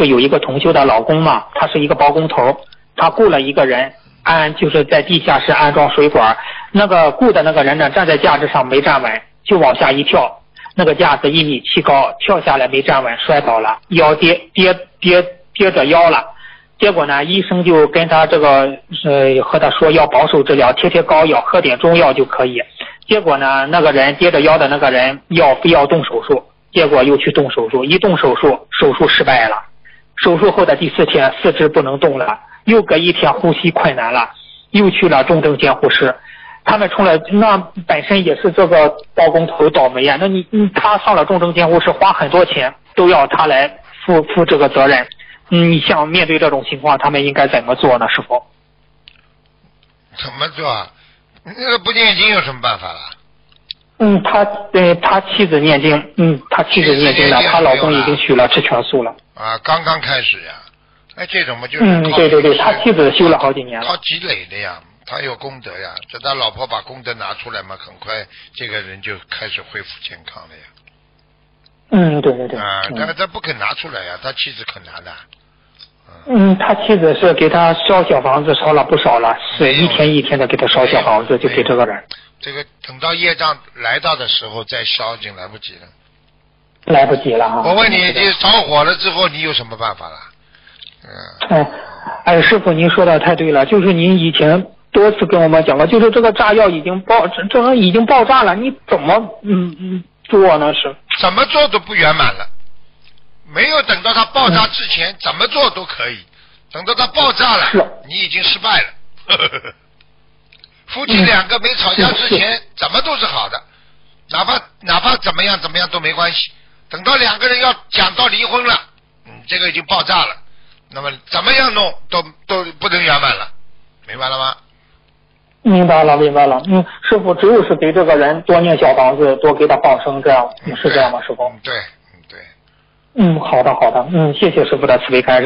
不有一个同修的老公嘛，他是一个包工头，他雇了一个人安，就是在地下室安装水管。那个雇的那个人呢，站在架子上没站稳，就往下一跳，那个架子一米七高，跳下来没站稳，摔倒了，腰跌跌跌跌着腰了。结果呢，医生就跟他这个呃和他说要保守治疗，贴贴膏药，喝点中药就可以。结果呢，那个人跌着腰的那个人要非要动手术，结果又去动手术，一动手术手术失败了。手术后的第四天，四肢不能动了，又隔一天呼吸困难了，又去了重症监护室。他们出来，那本身也是这个包工头倒霉呀。那你你他上了重症监护室，花很多钱，都要他来负负这个责任。你像面对这种情况，他们应该怎么做呢？师傅？怎么做啊？那个不念经有什么办法了？嗯，他呃，他妻子念经，嗯，他妻子念经了，他老公已经许了吃全素了。啊，刚刚开始呀。哎，这种嘛就是嗯，对对对，他妻子修了好几年了。靠积累的呀，他有功德呀，这他老婆把功德拿出来嘛，很快这个人就开始恢复健康了呀。嗯，对对对。啊，但是他不肯拿出来呀，他妻子肯拿的。嗯，他妻子是给他烧小房子，烧了不少了，是一天一天的给他烧小房子，就给这个人。这个等到业障来到的时候再烧，已经来不及了。来不及了啊！我问你，你着火了之后，你有什么办法了？嗯。哎，哎，师傅，您说的太对了，就是您以前多次跟我们讲过，就是这个炸药已经爆，这这已经爆炸了，你怎么嗯嗯做呢？是？怎么做都不圆满了。没有等到它爆炸之前，怎么做都可以。等到它爆炸了，你已经失败了。夫妻两个没吵架之前，怎么都是好的，哪怕哪怕怎么样怎么样都没关系。等到两个人要讲到离婚了，嗯，这个已经爆炸了，那么怎么样弄都都不能圆满了，明白了吗？明白了，明白了。嗯，师傅只有是给这个人多念小房子，多给他放生，这样是这样吗？师傅？对。嗯，好的，好的，嗯，谢谢师傅的慈悲开示。